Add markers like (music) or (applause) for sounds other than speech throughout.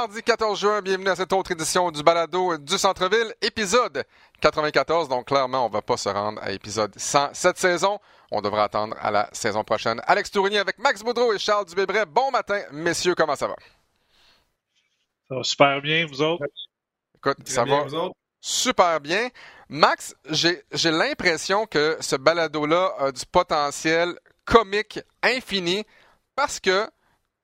Mardi 14 juin, bienvenue à cette autre édition du Balado du Centre-Ville, épisode 94. Donc clairement, on va pas se rendre à épisode 100 cette saison. On devra attendre à la saison prochaine. Alex Tourigny avec Max Boudreau et Charles Dubébret. Bon matin, messieurs, comment ça va? Ça va super bien, vous autres? Écoute, ça va super bien. Max, j'ai l'impression que ce balado-là a du potentiel comique infini parce que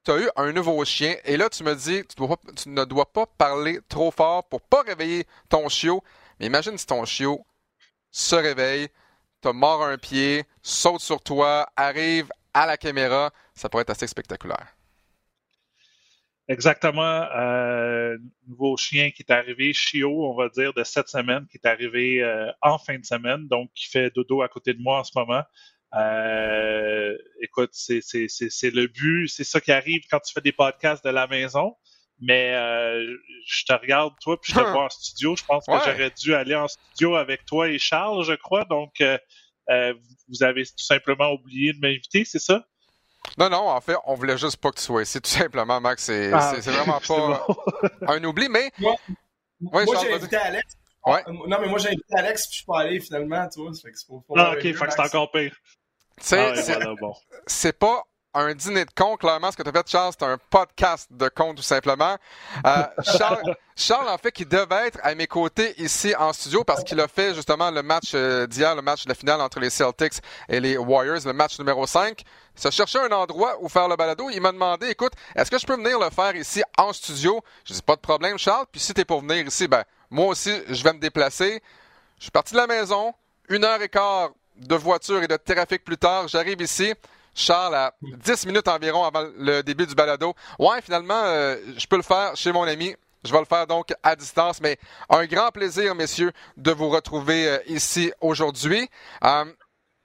tu as eu un nouveau chien et là, tu me dis tu, tu ne dois pas parler trop fort pour pas réveiller ton chiot. Mais imagine si ton chiot se réveille, te mord un pied, saute sur toi, arrive à la caméra. Ça pourrait être assez spectaculaire. Exactement. Euh, nouveau chien qui est arrivé, Chio, on va dire, de cette semaine, qui est arrivé euh, en fin de semaine, donc qui fait dodo à côté de moi en ce moment. Euh, écoute, c'est le but, c'est ça qui arrive quand tu fais des podcasts de la maison. Mais euh, je te regarde, toi, puis je te vois en studio. Je pense que j'aurais dû aller en studio avec toi et Charles, je crois. Donc, euh, vous avez tout simplement oublié de m'inviter, c'est ça? Non, non, en fait, on voulait juste pas que tu sois ici, tout simplement, Max. C'est ah, vraiment pas un oubli, mais. Moi, moi j'ai invité Alex. Non, mais moi, j'ai invité Alex, puis je suis pas allé finalement, tu vois. ah, ok, fait que c'est encore pire. Ah c'est pas un dîner de con, clairement, ce que tu as fait, Charles, c'est un podcast de con, tout simplement. Euh, (laughs) Charles, en fait, qui devait être à mes côtés ici en studio parce qu'il a fait justement le match euh, d'hier, le match de la finale entre les Celtics et les Warriors, le match numéro 5. Il se cherchait un endroit où faire le balado. Il m'a demandé, écoute, est-ce que je peux venir le faire ici en studio? Je dis, pas de problème, Charles. Puis si t'es pour venir ici, ben, moi aussi, je vais me déplacer. Je suis parti de la maison, une heure et quart de voiture et de trafic plus tard. J'arrive ici. Charles, à 10 minutes environ avant le début du balado. Ouais, finalement, euh, je peux le faire chez mon ami. Je vais le faire donc à distance, mais un grand plaisir, messieurs, de vous retrouver euh, ici aujourd'hui. Euh,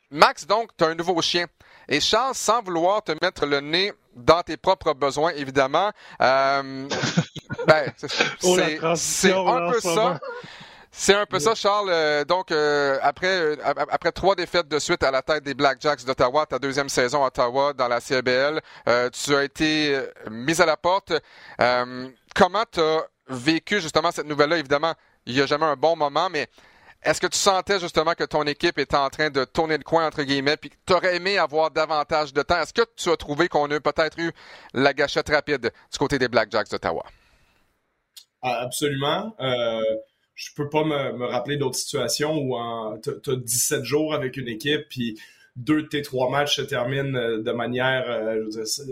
Max, donc, tu as un nouveau chien. Et Charles, sans vouloir te mettre le nez dans tes propres besoins, évidemment, (laughs) ben, oh, c'est un peu ça. C'est un peu ça, Charles. Euh, donc, euh, après, euh, après trois défaites de suite à la tête des Black Jacks d'Ottawa, ta deuxième saison à Ottawa dans la CBL, tu as été mis à la porte. comment tu as vécu justement cette nouvelle-là? Évidemment, il n'y a jamais un bon moment, mais est-ce que tu sentais justement que ton équipe était en train de tourner le coin, entre guillemets, puis que tu aurais aimé avoir davantage de temps? Est-ce que tu as trouvé qu'on a peut-être eu la gâchette rapide du côté des Black Jacks d'Ottawa? Ah, absolument je peux pas me, me rappeler d'autres situations où tu as 17 jours avec une équipe, puis deux de tes trois matchs se terminent euh, de manière, euh,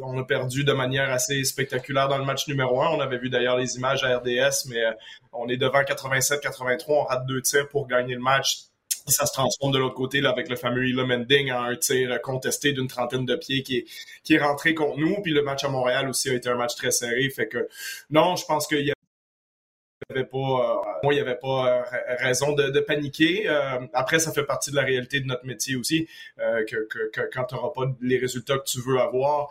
on a perdu de manière assez spectaculaire dans le match numéro un. On avait vu d'ailleurs les images à RDS, mais euh, on est devant 87-83, on rate deux tirs pour gagner le match. Ça se transforme de l'autre côté là, avec le fameux Elo Mending en un tir contesté d'une trentaine de pieds qui est, qui est rentré contre nous. Puis le match à Montréal aussi a été un match très serré. Fait que non, je pense qu'il y a avait pas, euh, moi, il n'y avait pas euh, raison de, paniquer. Euh, après, ça fait partie de la réalité de notre métier aussi, que, que, que, quand tu n'auras pas les résultats que tu veux avoir,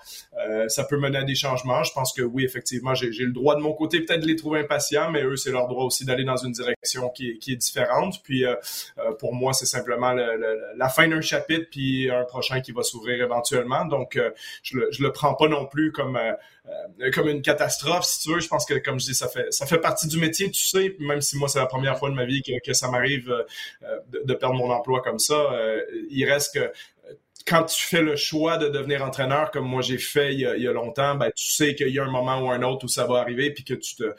ça peut mener à des changements. Je pense que oui, effectivement, j'ai le droit de mon côté peut-être de les trouver impatients, mais eux, c'est leur droit aussi d'aller dans une direction qui est, qui est différente. Puis pour moi, c'est simplement la fin d'un chapitre, puis un prochain qui va s'ouvrir éventuellement. Donc, je le, je le prends pas non plus comme euh, comme une catastrophe, si tu veux. Je pense que, comme je dis, ça fait, ça fait partie du métier, tu sais, même si moi, c'est la première fois de ma vie que, que ça m'arrive euh, de, de, perdre mon emploi comme ça. Euh, il reste que quand tu fais le choix de devenir entraîneur, comme moi j'ai fait il y, a, il y a, longtemps, ben, tu sais qu'il y a un moment ou un autre où ça va arriver, puis que tu te, euh,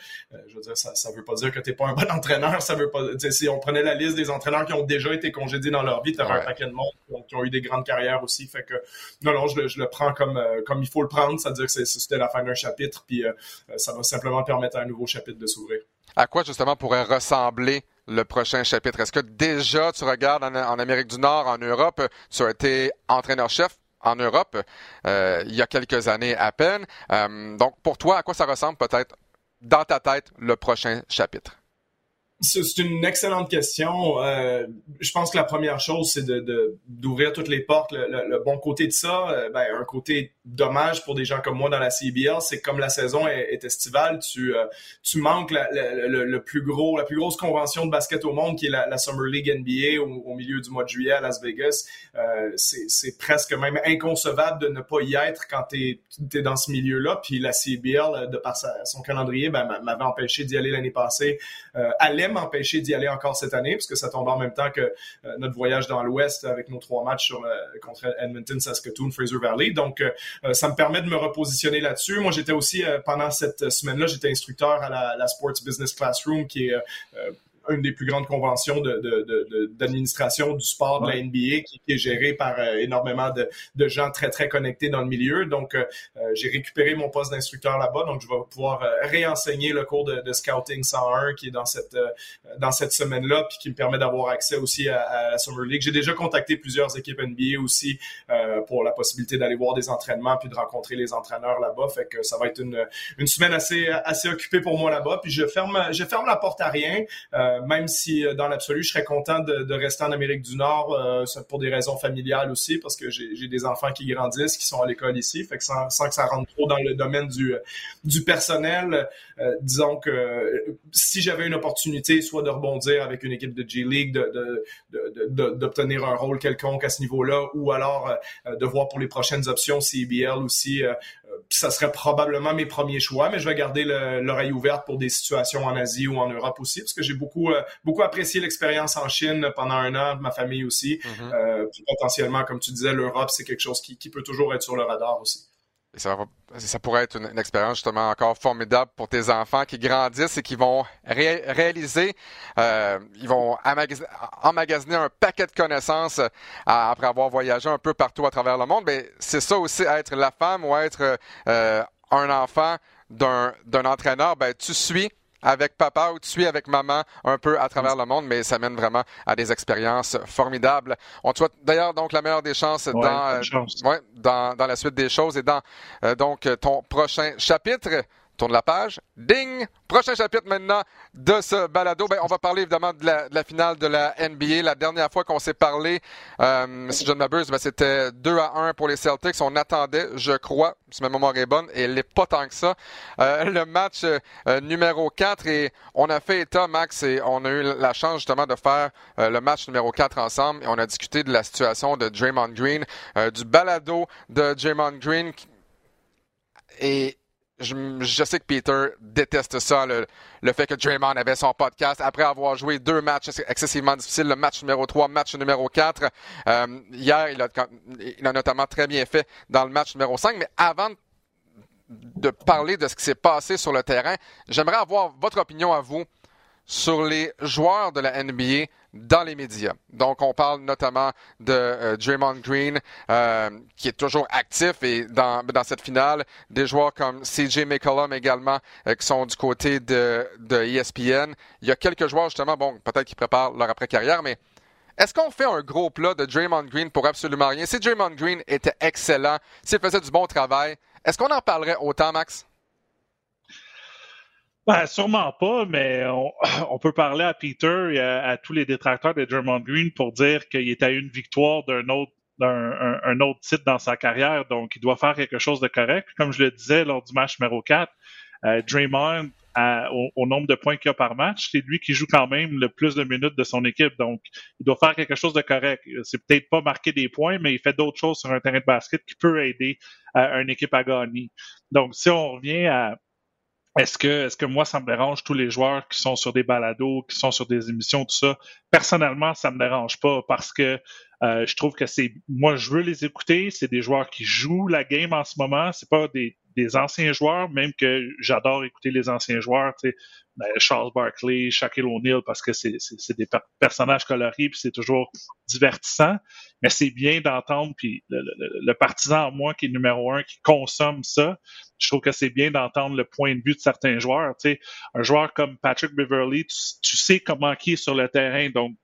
je veux dire, ça, ça veut pas dire que t'es pas un bon (laughs) entraîneur, ça veut pas, si on prenait la liste des entraîneurs qui ont déjà été congédiés dans leur vie, tu ouais. un paquet de monde qui ont, eu des grandes carrières aussi, fait que non, non, je, je le prends comme euh, comme il faut le prendre, c'est-à-dire que c'était la fin d'un chapitre, puis euh, ça va simplement permettre à un nouveau chapitre de s'ouvrir. À quoi justement pourrait ressembler le prochain chapitre? Est-ce que déjà tu regardes en, Amérique du Nord, en Europe, tu as été entraîneur-chef en Europe euh, il y a quelques années à peine. Euh, donc pour toi, à quoi ça ressemble peut-être dans ta tête le prochain chapitre? C'est une excellente question. Euh, je pense que la première chose, c'est de, d'ouvrir toutes les portes. Le, le, bon côté de ça, ben, un côté dommage pour des gens comme moi dans la CBL, c'est que comme la saison est, estivale, tu, euh, tu manques la, le, plus gros, la plus grosse convention de basket au monde qui est la, Summer League NBA au, milieu du mois de juillet à Las Vegas. Euh, c'est presque même inconcevable de ne pas y être quand tu es, dans ce milieu-là. Puis la CBL, de par son calendrier, ben, m'avait empêché d'y aller l'année passée, euh, allait m'empêcher d'y aller encore cette année, puisque ça tombe en même temps que euh, notre voyage dans l'Ouest avec nos trois matchs sur, contre Edmonton, Saskatoon, Fraser Valley. Donc, euh, ça me permet de me repositionner là-dessus. Moi, j'étais aussi, euh, pendant cette semaine-là, j'étais instructeur à la, la, Sports Business Classroom, qui est euh, une des plus grandes conventions d'administration de, de, du sport de la NBA qui, est gérée par euh, énormément de, de, gens très, très connectés dans le milieu. Donc, euh, euh, j'ai récupéré mon poste d'instructeur là-bas. Donc, je vais pouvoir réenseigner le cours de, Scouting 101 qui est dans cette, dans cette semaine-là puis qui me permet d'avoir accès aussi à, la Summer League. J'ai déjà contacté plusieurs équipes NBA aussi pour la possibilité d'aller voir des entraînements puis de rencontrer les entraîneurs là-bas. Fait que ça va être une, une semaine assez, assez occupée pour moi là-bas. Puis je ferme, je ferme la porte à rien. Euh, même si euh, dans l'absolu, je serais content de, rester en Amérique du Nord euh, pour des raisons familiales aussi, parce que j'ai des enfants qui grandissent, qui sont à l'école ici, fait que sans, que ça rentre trop dans le domaine du, personnel, disons que si j'avais une opportunité, soit de rebondir avec une équipe de G League, d'obtenir un rôle quelconque à ce niveau-là, ou alors de voir pour les prochaines options CBL aussi ça serait probablement mes premiers choix, mais je vais garder l'oreille ouverte pour des situations en Asie ou en Europe aussi, parce que j'ai beaucoup euh, beaucoup apprécié l'expérience en Chine pendant un an, ma famille aussi. Euh, puis potentiellement, comme tu disais, l'Europe, c'est quelque chose qui, peut toujours être sur le radar aussi. ça, ça, pourrait être une, expérience justement encore formidable pour tes enfants qui grandissent et qui vont réaliser, euh, ils vont emmagasiner un paquet de connaissances après avoir voyagé un peu partout à travers le monde. Mais c'est ça aussi, être la femme ou être un enfant d'un entraîneur, ben, tu suis avec papa ou tu suis avec maman un peu à travers le monde, mais ça mène vraiment à des expériences formidables. On te souhaite d'ailleurs donc la meilleure des chances, dans, euh, dans, dans, la suite des choses et dans euh, donc ton prochain chapitre. Tourne la page. Ding! Prochain chapitre maintenant de ce balado. Ben, on va parler évidemment de la, finale de la NBA. La dernière fois qu'on s'est parlé, euh, si je ne m'abuse, ben, c'était 2 à 1 pour les Celtics. On attendait, je crois, si ma mémoire est bonne, et elle n'est pas tant que ça, euh, le match euh, numéro 4. Et on a fait état, Max, et on a eu la chance justement de faire euh, le match numéro 4 ensemble. Et on a discuté de la situation de Draymond Green, du balado de Draymond Green. Et je, sais que Peter déteste ça, le, fait que Draymond avait son podcast après avoir joué deux matchs excessivement difficiles, le match numéro 3, match numéro 4. Euh, hier, il a, il a notamment très bien fait dans le match numéro 5, mais avant de parler de ce qui s'est passé sur le terrain, j'aimerais avoir votre opinion à vous sur les joueurs de la NBA dans les médias. Donc, on parle notamment de euh, Draymond Green, euh, qui est toujours actif et dans, cette finale, des joueurs comme CJ McCollum également, euh, qui sont du côté de, ESPN. Il y a quelques joueurs, justement, bon, peut-être qui préparent leur après-carrière, mais est-ce qu'on fait un gros plat de Draymond Green pour absolument rien? Si Draymond Green était excellent, s'il faisait du bon travail, est-ce qu'on en parlerait autant, Max? Ben, sûrement pas, mais (clears throat) on, peut parler à Peter et à, tous les détracteurs de Draymond Green pour dire qu'il est à une victoire d'un autre d'un un, autre titre dans sa carrière, donc il doit faire quelque chose de correct. Comme je le disais lors du match numéro 4, euh, Draymond, au, nombre de points qu'il a par match, c'est lui qui joue quand même le plus de minutes de son équipe, donc il doit faire quelque chose de correct. C'est peut-être pas marquer des points, mais il fait d'autres choses sur un terrain de basket qui peut aider euh, une équipe à gagner. Donc si on revient à est-ce que, est-ce que moi, ça me dérange tous les joueurs qui sont sur des balados, qui sont sur des émissions, tout ça? Personnellement, ça me dérange pas parce que euh, je trouve que c'est, moi, je veux les écouter. C'est des joueurs qui jouent la game en ce moment. C'est pas des, des anciens joueurs, même que j'adore écouter les anciens joueurs, ben, Charles Barkley, Shaquille O'Neal, parce que c'est des personnages colorés, puis c'est toujours divertissant. Mais c'est bien d'entendre, puis le, partisan en moi qui est numéro un, qui consomme ça, je trouve que c'est bien d'entendre le point de vue de certains joueurs. Tu sais, un joueur comme Patrick Beverly, tu, sais comment qui est sur le terrain, donc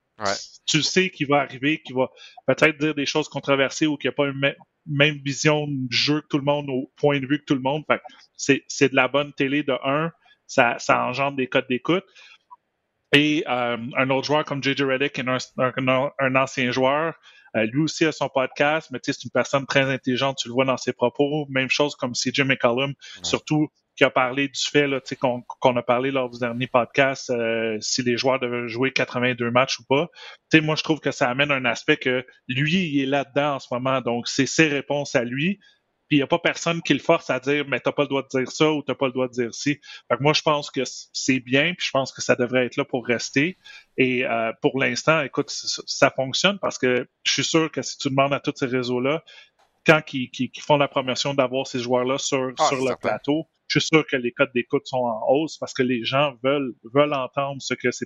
tu sais qu'il va arriver, qu'il va peut-être dire des choses controversées ou qu'il n'y a pas une même vision de jeu que tout le monde, au point de vue que tout le monde. C'est de la bonne télé de un, ça, ça engendre des codes d'écoute. Et euh, un autre joueur comme JJ Redick, un, un, un, ancien joueur, lui aussi a son podcast, mais c'est une personne très intelligente, tu le vois dans ses propos. Même chose comme CJ McCollum, surtout qui a parlé du fait qu'on a parlé lors du dernier podcast euh, si les joueurs devaient jouer 82 matchs ou pas. moi, je trouve que ça amène un aspect que lui, il est là-dedans en ce moment, donc c'est ses réponses à lui. Puis il n'y a pas personne qui le force à dire mais t'as pas le droit de dire ça ou t'as pas le droit de dire ci. Fait moi, je pense que c'est bien, puis je pense que ça devrait être là pour rester. Et euh, pour l'instant, écoute, ça fonctionne parce que je suis sûr que si tu demandes à tous ces réseaux-là, quand ils, font la promotion d'avoir ces joueurs-là sur, ah, sur le plateau, je suis sûr que les codes d'écoute sont en hausse parce que les gens veulent, veulent entendre ce que ces,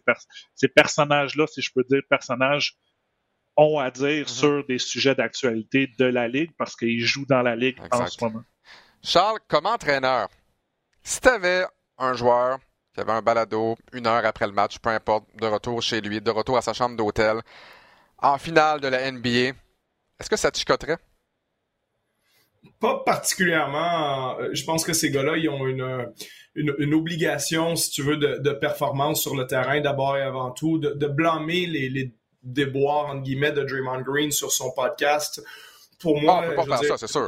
ces personnages-là, si je peux dire personnages, ont à dire mm-hmm. sur des sujets d'actualité de la Ligue parce qu'ils jouent dans la Ligue en ce moment. Charles, comme entraîneur, si tu avais un joueur qui avait un balado une heure après le match, peu importe, de retour chez lui, de retour à sa chambre d'hôtel, en finale de la NBA, est-ce que ça te chicoterait? Pas particulièrement. Je pense que ces gars-là, ils ont une, une, obligation, si tu veux, de, performance sur le terrain d'abord et avant tout, de, blâmer les, les déboires, entre guillemets, de Draymond Green sur son podcast. Pour moi, ah, on peut pas faire ça, c'est sûr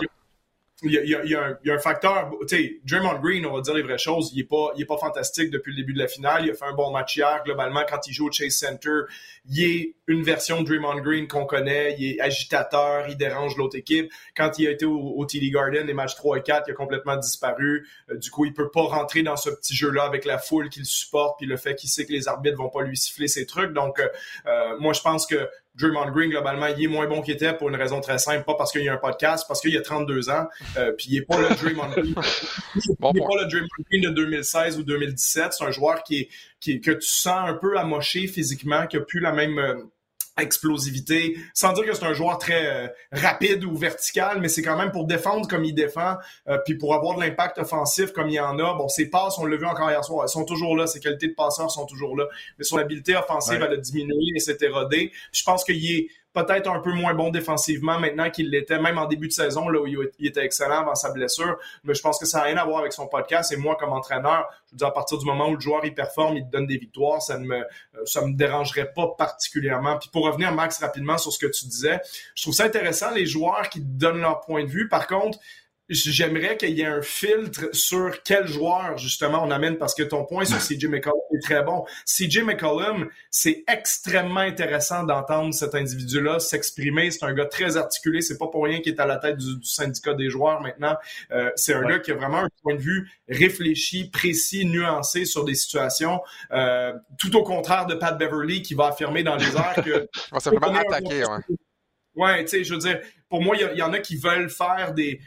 il y, a, un, facteur, tu sais, Draymond Green, on va dire les vraies choses, il est pas, il est pas fantastique depuis le début de la finale. Il a fait un bon match hier. Globalement, quand il joue au Chase Center, il est une version de Draymond Green qu'on connaît. Il est agitateur, il dérange l'autre équipe. Quand il a été au, au TD Garden, les matchs 3 et 4, il a complètement disparu. Euh, du coup, il peut pas rentrer dans ce petit jeu-là avec la foule qu'il supporte, puis le fait qu'il sait que les arbitres vont pas lui siffler ses trucs. Donc, euh, euh, moi, je pense que Draymond Green, globalement, il est moins bon qu'il était pour une raison très simple, pas parce qu'il y a un podcast, parce qu'il a 32 ans, euh, puis il n'est pas le Draymond Green. (laughs) il n'est pas le Draymond Green de 2016 ou 2017. C'est un joueur qui est, qui que tu sens un peu amoché physiquement, qui a plus la même euh, explosivité, sans dire que c'est un joueur très euh, rapide ou vertical, mais c'est quand même pour défendre comme il défend, euh, puis pour avoir de l'impact offensif comme il y en a. Bon, ses passes, on l'a vu encore hier soir, elles sont toujours là, ses qualités de passeur sont toujours là, mais son habileté offensive, elle a diminué et s'est érodée. Je pense qu'il est peut-être un peu moins bon défensivement maintenant qu'il l'était, même en début de saison, là où il était excellent avant sa blessure. Mais je pense que ça n'a rien à voir avec son podcast. Et moi, comme entraîneur, je veux dire, à partir du moment où le joueur il performe, il te donne des victoires, ça ne me, ça me dérangerait pas particulièrement. Puis pour revenir, Max, rapidement sur ce que tu disais, je trouve ça intéressant, les joueurs qui donnent leur point de vue. Par contre, j'aimerais qu'il y ait un filtre sur quel joueur, justement, on amène, parce que ton point sur CJ McCollum est très bon. CJ McCollum, c'est extrêmement intéressant d'entendre cet individu-là s'exprimer. C'est un gars très articulé. C'est pas pour rien qu'il est à la tête du, syndicat des joueurs maintenant. Euh, c'est un gars qui a vraiment un point de vue réfléchi, précis, nuancé sur des situations. Euh, tout au contraire de Pat Beverly qui va affirmer dans les airs que... (laughs) on va simplement attaquer, ouais. Ouais, tu sais, je veux dire, pour moi, il y, en a qui veulent faire des,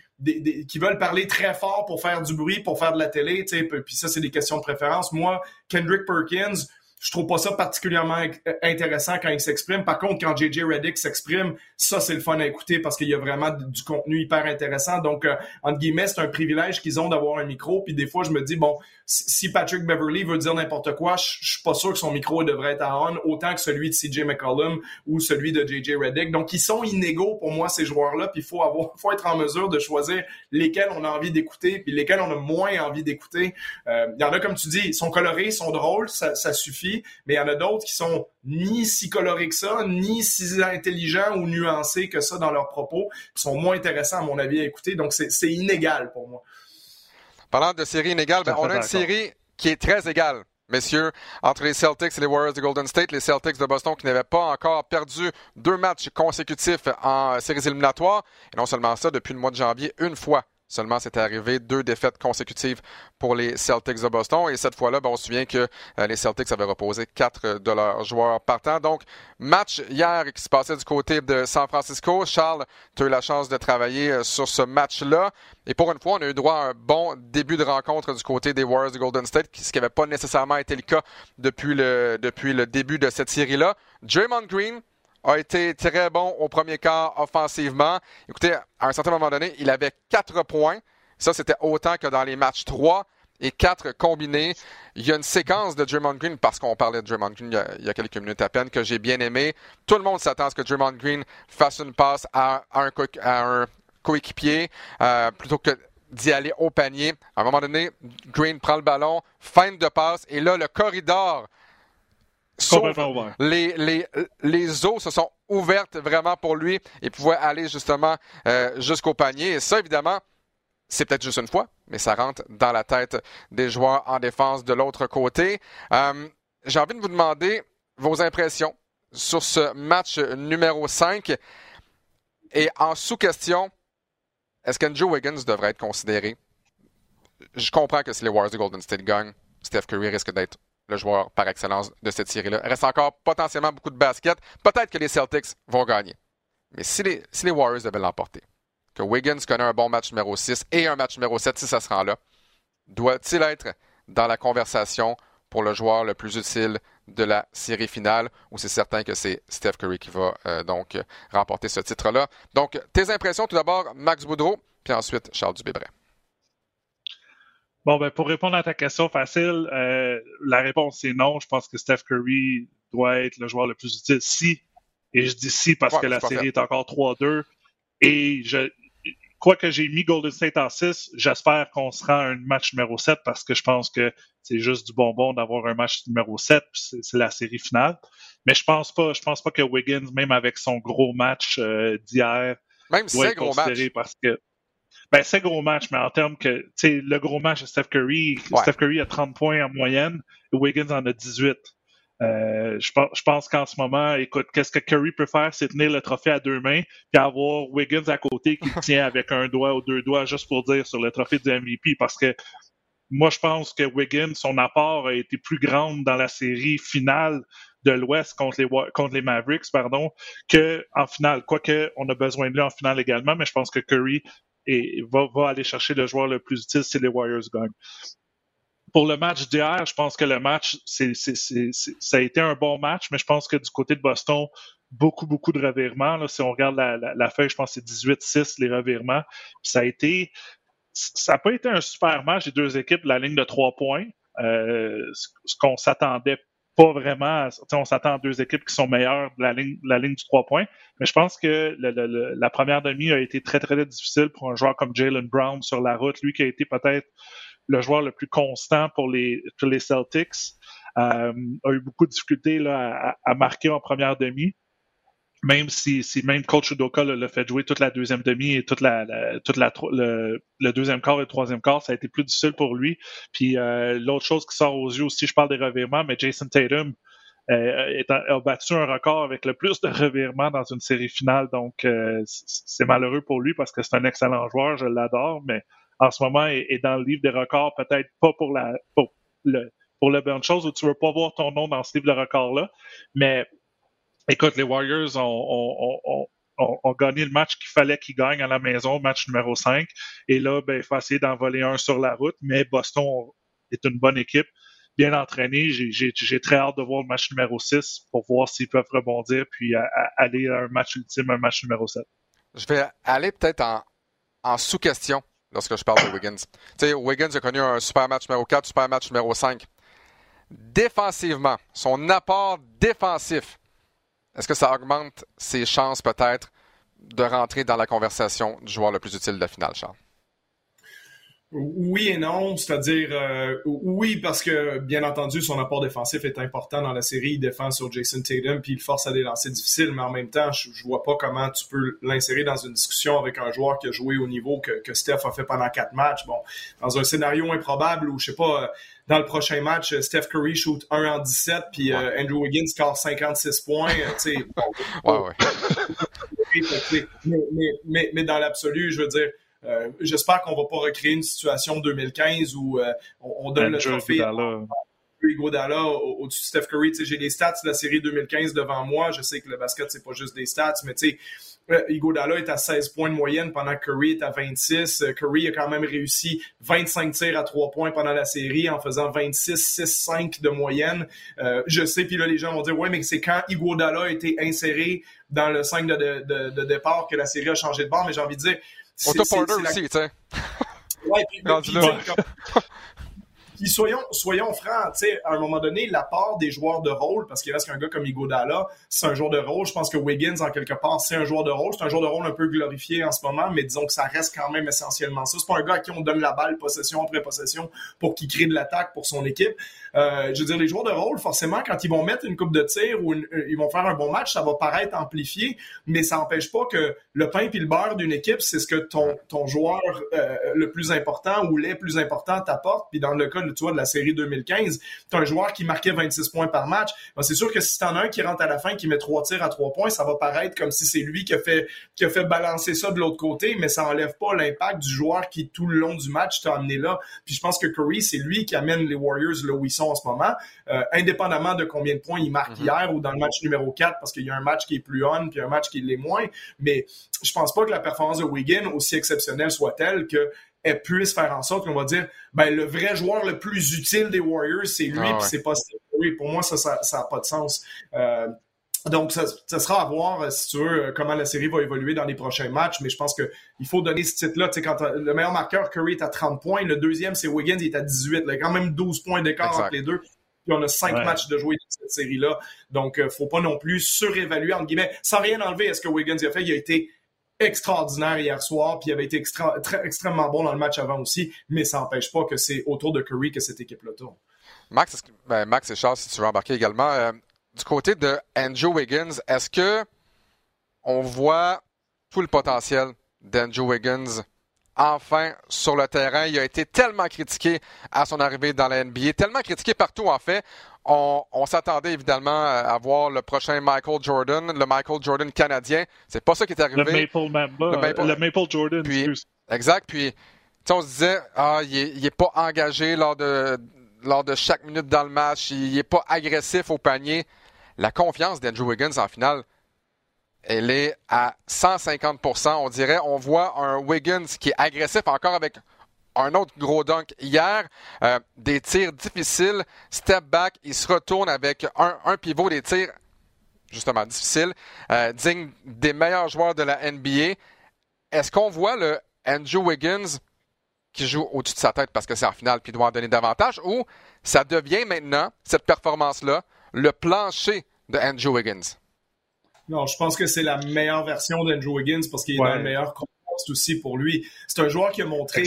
qui veulent parler très fort pour faire du bruit, pour faire de la télé, tu sais, puis ça, c'est des questions de préférence. Moi, Kendrick Perkins, je trouve pas ça particulièrement intéressant quand il s'exprime. Par contre, quand JJ Reddick s'exprime, ça c'est le fun à écouter parce qu'il y a vraiment du contenu hyper intéressant. Donc, euh, entre guillemets, c'est un privilège qu'ils ont d'avoir un micro. Puis des fois, je me dis bon, si Patrick Beverly veut dire n'importe quoi, je, suis pas sûr que son micro devrait être à on autant que celui de CJ McCollum ou celui de JJ Reddick. Donc, ils sont inégaux pour moi ces joueurs-là. Puis il faut avoir, (laughs) faut être en mesure de choisir lesquels on a envie d'écouter puis lesquels on a moins envie d'écouter. Euh, il y en a comme tu dis, ils sont colorés, ils sont drôles, ça suffit mais il y en a d'autres qui sont ni si colorés que ça, ni si intelligents ou nuancés que ça dans leurs propos, qui sont moins intéressants à mon avis à écouter. Donc c'est inégal pour moi. Parlant de série inégale, ben, on a une série qui est très égale messieurs, entre les Celtics et les Warriors de Golden State, les Celtics de Boston qui n'avaient pas encore perdu deux matchs consécutifs en séries éliminatoires. Et non seulement ça, depuis le mois de janvier, une fois Seulement, c'était arrivé deux défaites consécutives pour les Celtics de Boston. Et cette fois-là, on se souvient que euh, les Celtics avaient reposé quatre de leurs joueurs partant. Donc, match hier qui se passait du côté de San Francisco. Charles, tu as eu la chance de travailler euh, sur ce match-là. Et pour une fois, on a eu droit à un bon début de rencontre du côté des Warriors de Golden State, ce qui n'avait pas nécessairement été le cas depuis le, depuis le début de cette série-là. Draymond Green, a été très bon au premier quart offensivement. Écoutez, à un certain moment donné, il avait quatre points. Ça, c'était autant que dans les matchs 3 et 4 combinés. Il y a une séquence de Draymond Green, parce qu'on parlait de Draymond Green il y, a, quelques minutes à peine, que j'ai bien aimé. Tout le monde s'attend à ce que Draymond Green fasse une passe à, un, coéquipier euh, plutôt que d'y aller au panier. À un moment donné, Green prend le ballon, feinte de passe, et là, le corridor les, les, les eaux se sont ouvertes vraiment pour lui et pouvait aller justement euh, jusqu'au panier. Et ça, évidemment, c'est peut-être juste une fois, mais ça rentre dans la tête des joueurs en défense de l'autre côté. Euh, j'ai envie de vous demander vos impressions sur ce match numéro 5. Et en sous-question, est-ce qu'Andrew Wiggins devrait être considéré? Je comprends que si les Warriors de Golden State gagnent, Steph Curry risque d'être le joueur par excellence de cette série-là. Reste encore potentiellement beaucoup de basket. Peut-être que les Celtics vont gagner. Mais si les, Warriors devaient l'emporter, que Wiggins connaît un bon match numéro 6 et un match numéro 7 si ça se rend là, doit-il être dans la conversation pour le joueur le plus utile de la série finale ou c'est certain que c'est Steph Curry qui va euh, donc remporter ce titre-là? Donc, tes impressions tout d'abord, Max Boudreau, puis ensuite Charles Dubébret. Bon, ben, pour répondre à ta question facile, euh, la réponse c'est non. Je pense que Steph Curry doit être le joueur le plus utile si, et je dis si parce que la série est encore 3-2, et je, quoi que j'ai mis Golden State en 6, j'espère qu'on sera un match numéro 7 parce que je pense que c'est juste du bonbon d'avoir un match numéro 7, c'est la série finale. Mais je pense pas, je pense pas que Wiggins, même avec son gros match euh, d'hier, même c'est gros match. parce que ben, c'est gros match, mais en termes que, tu sais, le gros match de Steph Curry, Steph Curry a 30 points en moyenne, et Wiggins en a 18. Euh, je, je pense qu'en ce moment, écoute, qu'est-ce que Curry peut faire, c'est tenir le trophée à deux mains, puis avoir Wiggins à côté qui (laughs) tient avec un doigt ou deux doigts juste pour dire sur le trophée du MVP, parce que moi, je pense que Wiggins, son apport a été plus grand dans la série finale de l'Ouest contre les, contre les Mavericks, pardon, que en finale. Quoique, on a besoin de lui en finale également, mais je pense que Curry est, va, aller chercher le joueur le plus utile si les Warriors gagnent pour le match d'hier, je pense que le match, c'est, c'est, c'est, ça a été un bon match, mais je pense que du côté de Boston, beaucoup, beaucoup de revirements. Là. Si on regarde la, la, feuille, je pense que c'est 18-6 les revirements. ça a été, ça n'a pas été un super match des deux équipes la ligne de trois points. Euh, ce qu'on s'attendait pas vraiment. On s'attend à deux équipes qui sont meilleures de la ligne, la ligne du trois points. Mais je pense que le, le, la première demi a été très, très, difficile pour un joueur comme Jalen Brown sur la route. Lui qui a été peut-être le joueur le plus constant pour les, pour les Celtics. Euh, a eu beaucoup de difficultés là, à, marquer en première demi. Même si, si même coach Udoka l'a fait jouer toute la deuxième demi et toute la, toute la le, le, deuxième quart et le troisième quart, ça a été plus difficile pour lui. Puis euh, l'autre chose qui sort aux yeux aussi, je parle des revirements, mais Jason Tatum euh, a battu un record avec le plus de revirements dans une série finale. Donc euh, c'est malheureux pour lui parce que c'est un excellent joueur, je l'adore, mais en ce moment est, dans le livre des records, peut-être pas pour la pour le pour la bonne chose où tu veux pas voir ton nom dans ce livre de records-là. Mais écoute, les Warriors ont, gagné le match qu'il fallait qu'ils gagnent à la maison, match numéro 5. Et là, ben, il faut essayer d'en voler un sur la route. Mais Boston est une bonne équipe, bien entraînée. J'ai très hâte de voir le match numéro 6 pour voir s'ils peuvent rebondir puis aller à un match ultime, un match numéro 7. Je vais aller peut-être en, en sous-question lorsque je parle de Wiggins. Tu sais, Wiggins a connu un super match numéro 4, super match numéro 5. Défensivement, son apport défensif, est-ce que ça augmente ses chances peut-être de rentrer dans la conversation du joueur le plus utile de la finale, Charles? Oui et non, c'est-à-dire euh, oui parce que bien entendu son apport défensif est important dans la série, il défend sur Jason Tatum puis il force à des lancers difficiles, mais en même temps je, je vois pas comment tu peux l'insérer dans une discussion avec un joueur qui a joué au niveau que, Steph a fait pendant quatre matchs. Bon, dans un scénario improbable où je sais pas dans le prochain match Steph Curry shoot 1 en 17 puis euh, Andrew Wiggins score 56 points, tu sais. (laughs) ouais, ouais. (laughs) mais, mais, mais, mais dans l'absolu, je veux dire euh, j'espère qu'on va pas recréer une situation 2015 où euh, on, donne le trophée à Iguodala au-dessus de Steph Curry. J'ai les stats de la série 2015 devant moi. Je sais que le basket, c'est pas juste des stats, mais tu sais, euh, Iguodala est à 16 points de moyenne pendant que Curry est à 26. Curry a quand même réussi 25 tirs à 3 points pendant la série en faisant 26, 6, 5 de moyenne. je sais, puis là, les gens vont dire, ouais, mais c'est quand Iguodala a été inséré dans le 5 de, de, de, départ que la série a changé de bord, mais j'ai envie de dire, Otto Porter aussi, tu sais. Ouais, puis, Puis (laughs) soyons, soyons francs, tu à un moment donné, la part des joueurs de rôle, parce qu'il reste qu'un gars comme Igodala, c'est un joueur de rôle. Je pense que Wiggins, en quelque part, c'est un joueur de rôle. C'est un joueur de rôle un peu glorifié en ce moment, mais disons que ça reste quand même essentiellement ça. C'est pas un gars à qui on donne la balle possession après possession pour qu'il crée de l'attaque pour son équipe. Euh, je veux dire, les joueurs de rôle, forcément, quand ils vont mettre une coupe de tir ou euh, ils vont faire un bon match, ça va paraître amplifié, mais ça n'empêche pas que le pain et le beurre d'une équipe, c'est ce que ton, joueur euh, le plus important ou les plus importants t'apporte. Puis dans le cas, tu vois, de la série 2015, tu as un joueur qui marquait 26 points par match. Ben, c'est sûr que si tu en as un qui rentre à la fin, qui met trois tirs à trois points, ça va paraître comme si c'est lui qui a fait qui a fait balancer ça de l'autre côté, mais ça enlève pas l'impact du joueur qui tout le long du match t'a amené là. Puis je pense que Curry, c'est lui qui amène les Warriors là où ils sont en ce moment, euh, indépendamment de combien de points il marque mm-hmm. hier ou dans le match numéro 4, parce qu'il y a un match qui est plus on, puis un match qui l'est moins. Mais je pense pas que la performance de Wiggin, aussi exceptionnelle soit-elle, qu'elle puisse faire en sorte qu'on va dire ben le vrai joueur le plus utile des Warriors c'est lui ah puis c'est pas oui pour moi ça ça n'a pas de sens euh, donc, ça, sera à voir, euh, si tu veux, euh, comment la série va évoluer dans les prochains matchs, mais je pense qu'il faut donner ce titre-là. Tu sais, quand le meilleur marqueur, Curry, est à 30 points, le deuxième, c'est Wiggins, il est à 18. Il y a quand même 12 points d'écart entre les deux. Puis on a cinq matchs de jouer dans cette série-là. Donc, euh, faut pas non plus surévaluer, entre guillemets, sans rien enlever à ce que Wiggins a fait. Il a été extraordinaire hier soir, puis il avait été extrêmement bon dans le match avant aussi, mais ça n'empêche pas que c'est autour de Curry que cette équipe-là tourne. Max, ben Max et Charles, si tu veux embarquer également, du côté de Andrew Wiggins, est-ce que on voit tout le potentiel d'Andrew Wiggins enfin sur le terrain? Il a été tellement critiqué à son arrivée dans la NBA, tellement critiqué partout en fait. On, s'attendait évidemment à voir le prochain Michael Jordan, le Michael Jordan canadien. C'est pas ça qui est arrivé. Le Maple, le Maple, Jordan. exact. Puis on se disait, ah, il n'est est pas engagé lors de, lors de chaque minute dans le match. Il n'est pas agressif au panier la confiance d'Andrew Wiggins en finale, elle est à 150% on dirait. On voit un Wiggins qui est agressif encore avec un autre gros dunk hier. Euh, des tirs difficiles, step back, il se retourne avec un, pivot des tirs justement difficiles, euh, digne des meilleurs joueurs de la NBA. Est-ce qu'on voit le Andrew Wiggins qui joue au-dessus de sa tête parce que c'est en finale puis doit en donner davantage ou ça devient maintenant, cette performance-là, le plancher de Andrew Wiggins? Non, je pense que c'est la meilleure version d'Andrew Wiggins parce qu'il est dans le meilleur contexte aussi pour lui. C'est un joueur qui a montré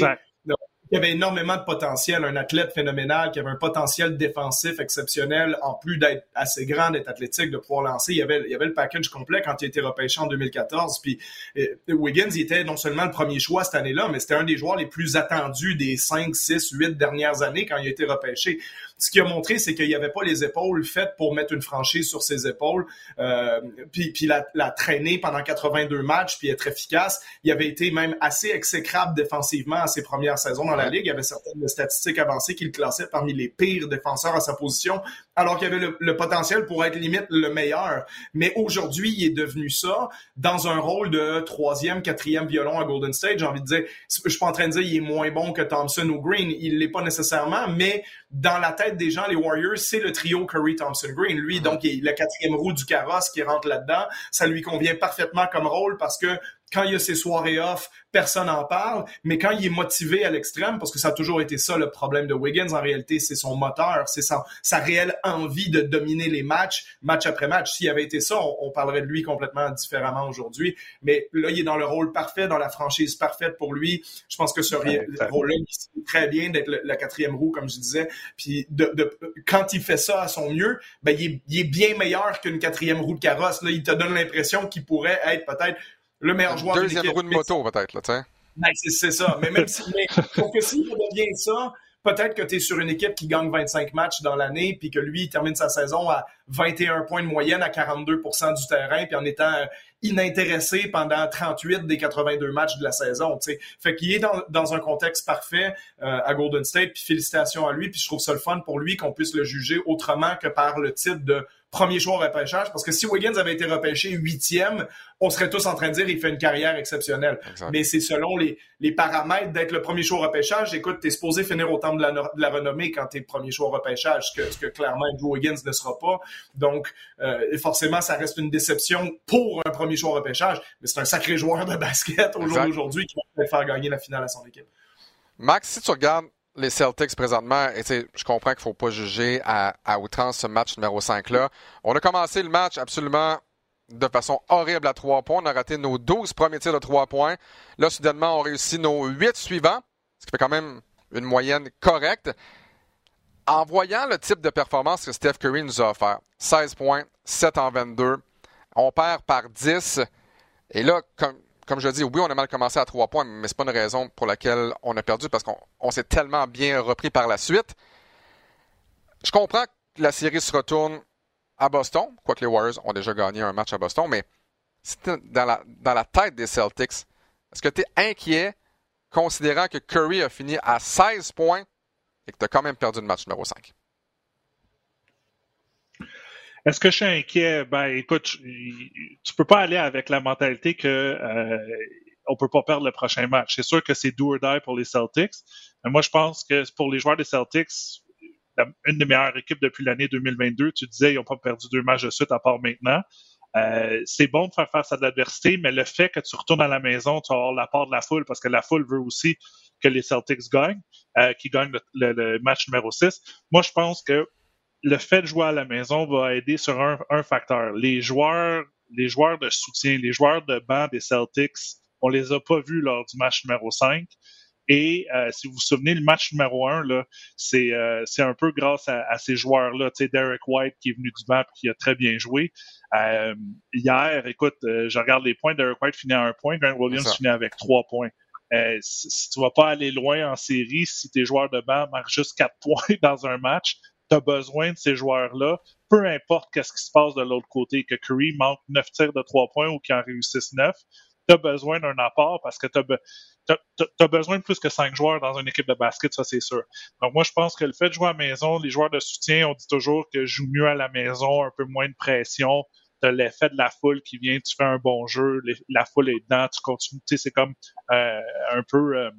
il avait énormément de potentiel, un athlète phénoménal qui avait un potentiel défensif exceptionnel, en plus d'être assez grand, d'être athlétique, de pouvoir lancer. Il y avait, y le package complet quand il a été repêché en 2014. Puis euh, Wiggins, était non seulement le premier choix cette année-là, mais c'était un des joueurs les plus attendus des 5, 6, 8 dernières années quand il a été repêché. Ce qui a montré, c'est qu'il n'y avait pas les épaules faites pour mettre une franchise sur ses épaules, euh, puis, puis la, la, traîner pendant 82 matchs, puis être efficace. Il avait été même assez exécrable défensivement à ses premières saisons dans la Ligue. Il y avait certaines statistiques avancées qui le classaient parmi les pires défenseurs à sa position, alors qu'il avait le, potentiel pour être limite le meilleur. Mais aujourd'hui, il est devenu ça dans un rôle de troisième, quatrième violon à Golden State. J'ai envie de dire, je suis pas en train de dire qu'il est moins bon que Thompson ou Green. Il l'est pas nécessairement, mais dans la tête des gens, les Warriors, c'est le trio Curry, Thompson, Green. Lui, donc, il est le quatrième roue du carrosse qui rentre là-dedans. Ça lui convient parfaitement comme rôle parce que quand il y a ses soirées off, personne n'en parle, mais quand il est motivé à l'extrême, parce que ça a toujours été ça le problème de Wiggins, en réalité, c'est son moteur, c'est sa, sa réelle envie de dominer les matchs, match après match. S'il avait été ça, on, parlerait de lui complètement différemment aujourd'hui. Mais là, il est dans le rôle parfait, dans la franchise parfaite pour lui. Je pense que ce rôle-là, il très bien d'être la quatrième roue, comme je disais. Puis de, quand il fait ça à son mieux, ben, il, est, il est bien meilleur qu'une quatrième roue de carrosse. Là, il te donne l'impression qu'il pourrait être peut-être le meilleur joueur Deuxième roue de moto, peut-être, là, tu ben, c'est ça. Mais même si, mais, pour que s'il devient ça, peut-être que tu es sur une équipe qui gagne 25 matchs dans l'année, puis que lui, il termine sa saison à 21 points de moyenne à 42 du terrain, puis en étant inintéressé pendant 38 des 82 matchs de la saison. sais. Fait qu'il est dans, dans, un contexte parfait euh, à Golden State, puis félicitations à lui, puis je trouve ça le fun pour lui qu'on puisse le juger autrement que par le titre de premier choix au repêchage. Parce que si Wiggins avait été repêché huitième, on serait tous en train de dire qu'il fait une carrière exceptionnelle. Mais c'est selon les, les paramètres d'être le premier choix au repêchage. Écoute, t'es supposé finir au temple de la, de la renommée quand t'es premier choix au repêchage, ce que, ce que clairement Andrew Wiggins ne sera pas. Donc, euh, forcément, ça reste une déception pour un premier choix au repêchage. Mais c'est un sacré joueur de basket au jour d'aujourd'hui qui va faire gagner la finale à son équipe. Max, si tu regardes les Celtics présentement, et je comprends qu'il ne faut pas juger à, outrance ce match numéro 5-là. On a commencé le match absolument de façon horrible à trois points. On a raté nos 12 premiers tirs de trois points. Là, soudainement, on réussit nos 8 suivants, ce qui fait quand même une moyenne correcte. En voyant le type de performance que Steph Curry nous a offert, 16 points, 7 en 22, on perd par 10. Et là, comme, comme je dis, oui, on a mal commencé à 3 points, mais c'est pas une raison pour laquelle on a perdu parce qu'on s'est tellement bien repris par la suite. Je comprends que la série se retourne à Boston, quoique les Warriors ont déjà gagné un match à Boston, mais dans la, dans la tête des Celtics, est-ce que tu es inquiet considérant que Curry a fini à 16 points et que tu as quand même perdu le match numéro 5? Est-ce que je suis inquiet? Ben, écoute, tu peux pas aller avec la mentalité que euh, on peut pas perdre le prochain match. C'est sûr que c'est do or die pour les Celtics. Mais moi, je pense que pour les joueurs des Celtics, une des meilleures équipes depuis l'année 2022. Tu disais, ils n'ont pas perdu deux matchs de suite à part maintenant. Euh, c'est bon de faire face à de l'adversité, mais le fait que tu retournes à la maison, tu vas avoir la part de la foule parce que la foule veut aussi que les Celtics gagnent, euh, gagnent le, match numéro 6. Moi, je pense que le fait de jouer à la maison va aider sur un, un facteur. Les joueurs, les joueurs de soutien, les joueurs de banc des Celtics, on les a pas vus lors du match numéro 5. Et euh, si vous vous souvenez, le match numéro un, là, c'est, euh, c'est un peu grâce à, à ces joueurs-là. Tu sais, Derek White qui est venu du banc et qui a très bien joué. Euh, hier, écoute, je regarde les points. Derek White finit à un point, Grant Williams finit avec trois points. si, si, tu vas pas aller loin en série, si tes joueurs de banc marquent juste quatre (laughs) points dans un match, tu as besoin de ces joueurs-là, peu importe qu'est-ce qui se passe de l'autre côté, que Curry manque neuf tirs de trois points ou qu'il en réussisse neuf, tu as besoin d'un apport parce que tu besoin de plus que cinq joueurs dans une équipe de basket, ça c'est sûr. Donc moi, je pense que le fait de jouer à la maison, les joueurs de soutien, on dit toujours que joue mieux à la maison, un peu moins de pression, tu l'effet de la foule qui vient, tu fais un bon jeu, la foule est dedans, tu continues, tu sais, c'est comme euh, un peu... Euh,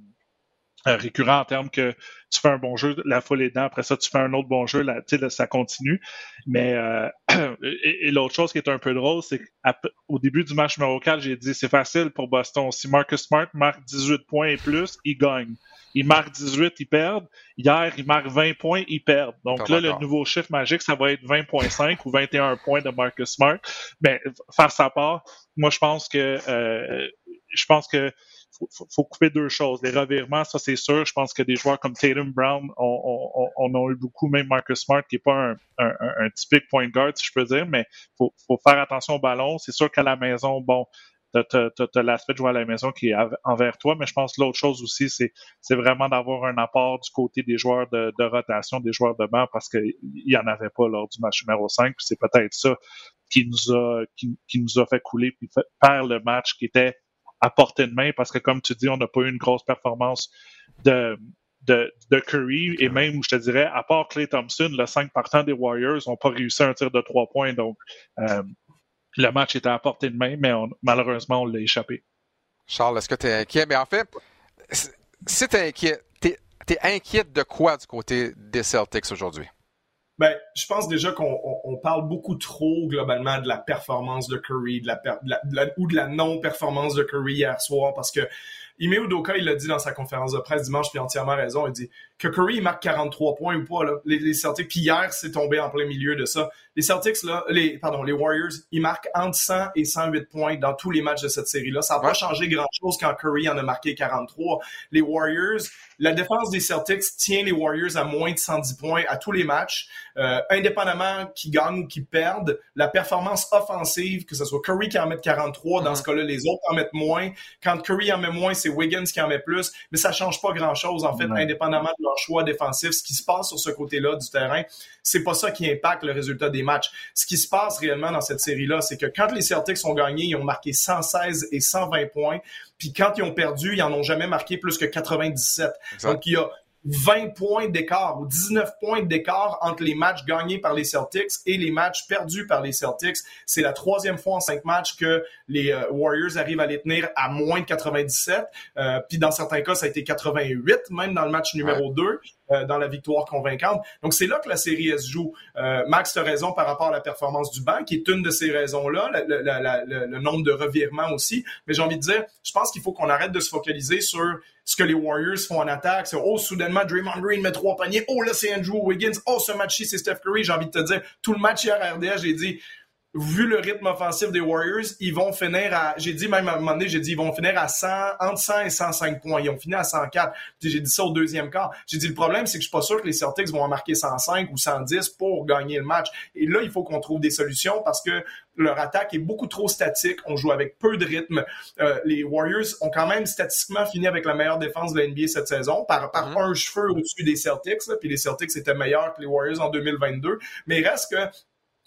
récurrent en termes que tu fais un bon jeu, la foule est dedans, après ça, tu fais un autre bon jeu, là, ça continue. Mais euh, (clears throat) et, l'autre chose qui est un peu drôle, c'est qu'au début du match numéro 4, j'ai dit c'est facile pour Boston. Si Marcus Smart marque 18 points et plus, il gagne. Il marque 18, ils perdent. Hier, il marque 20 points, ils perdent. Donc là, le nouveau chiffre magique, ça va être 20.5 ou 21 points de Marcus Smart. Mais face à part, moi, je pense que euh, je pense que faut, faut, couper deux choses. Les revirements, ça c'est sûr. Je pense que des joueurs comme Tatum Brown, on, on, a eu beaucoup, même Marcus Smart, qui n'est pas un, un, un, typique point guard, si je peux dire, mais faut, faut faire attention au ballon. C'est sûr qu'à la maison, bon, tu as, l'aspect de jouer à la maison qui est envers toi, mais je pense que l'autre chose aussi, c'est, c'est vraiment d'avoir un apport du côté des joueurs de, de rotation, des joueurs de banc, parce qu'il n'y en avait pas lors du match numéro 5, puis c'est peut-être ça qui nous a qui, qui nous a fait couler puis faire le match qui était à portée de main parce que, comme tu dis, on n'a pas eu une grosse performance de, de, de, Curry et même, je te dirais, à part Clay Thompson, le 5 partant des Warriors n'ont pas réussi un tir de 3 points. Donc, euh, le match était à portée de main, mais malheureusement, on l'a échappé. Charles, est-ce que tu es inquiet? Mais en fait, si tu es inquiet, tu es, inquiet de quoi du côté des Celtics aujourd'hui? Ben, je pense déjà qu'on on, parle beaucoup trop globalement de la performance de Curry, de la, de la, ou de la non-performance de Curry hier soir, parce que Ime Udoka, il l'a dit dans sa conférence de presse dimanche, puis entièrement raison. Il dit que Curry marque 43 points ou pas, là, les, les Celtics, puis hier, c'est tombé en plein milieu de ça. Les Celtics, là, les, pardon, les Warriors, ils marquent entre 100 et 108 points dans tous les matchs de cette série-là. Ça n'a pas changé grand-chose quand Curry en a marqué 43. Les Warriors, la défense des Celtics tient les Warriors à moins de 110 points à tous les matchs. Euh, indépendamment qui gagnent ou qui perdent, la performance offensive, que ce soit Curry qui en met 43, dans mm-hmm. ce cas-là, les autres en mettent moins. Quand Curry en met moins, c'est Wiggins qui en met plus. Mais ça change pas grand-chose, en fait, indépendamment de leur choix défensif. Ce qui se passe sur ce côté-là du terrain, c'est pas ça qui impacte le résultat des matchs. Ce qui se passe réellement dans cette série-là, c'est que quand les Celtics ont gagné, ils ont marqué 116 et 120 points. Puis quand ils ont perdu, ils en ont jamais marqué plus que 97. Donc il y a 20 points d'écart ou 19 points d'écart entre les matchs gagnés par les Celtics et les matchs perdus par les Celtics. C'est la troisième fois en cinq matchs que les euh, Warriors arrivent à les tenir à moins de 97. Euh, puis dans certains cas, ça a été 88, même dans le match numéro 2. Euh, dans la victoire convaincante. Donc, c'est là que la série se joue. Euh, Max, a raison par rapport à la performance du banc, qui est une de ces raisons-là, le, nombre de revirements aussi. Mais j'ai envie de dire, je pense qu'il faut qu'on arrête de se focaliser sur ce que les Warriors font en attaque. C'est, oh, soudainement, Draymond Green met trois paniers. Oh, là, c'est Andrew Wiggins. Oh, ce match-ci, c'est Steph Curry. J'ai envie de te dire, tout le match hier à RDS, j'ai dit, vu le rythme offensif des Warriors, ils vont finir à, j'ai dit même à un moment donné, j'ai dit, ils vont finir à 100, entre 100 et 105 points. Ils ont fini à 104. J'ai dit ça au deuxième quart. J'ai dit, le problème, c'est que je suis pas sûr que les Celtics vont en marquer 105 ou 110 pour gagner le match. Et là, il faut qu'on trouve des solutions parce que leur attaque est beaucoup trop statique. On joue avec peu de rythme. Euh, les Warriors ont quand même statistiquement fini avec la meilleure défense de la NBA cette saison par, par mm-hmm. un cheveu au-dessus des Celtics. Puis les Celtics étaient meilleurs que les Warriors en 2022. Mais il reste que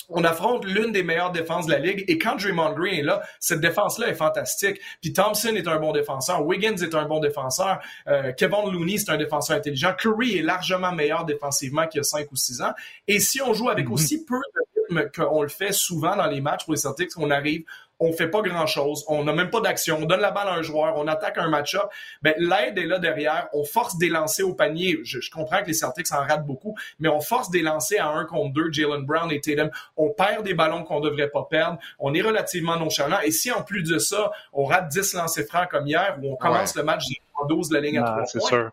on affronte l'une des meilleures défenses de la ligue et quand Draymond Green est là, cette défense-là est fantastique. Puis Thompson est un bon défenseur, Wiggins est un bon défenseur, euh, Kevin Looney c'est un défenseur intelligent, Curry est largement meilleur défensivement qu'il y a 5 ou 6 ans. Et si on joue avec mm-hmm. aussi peu de rythme qu'on le fait souvent dans les matchs pour les Celtics, on arrive on fait pas grand chose, on n'a même pas d'action, on donne la balle à un joueur, on attaque un match-up, ben, l'aide est là derrière, on force des lancers au panier. Je, comprends que les Celtics en ratent beaucoup, mais on force des lancers à un contre deux, Jalen Brown et Tatum. On perd des ballons qu'on devrait pas perdre, on est relativement nonchalant, et si en plus de ça, on rate 10 lancers francs comme hier, où on commence le match en 12 de la ligne à 3 points,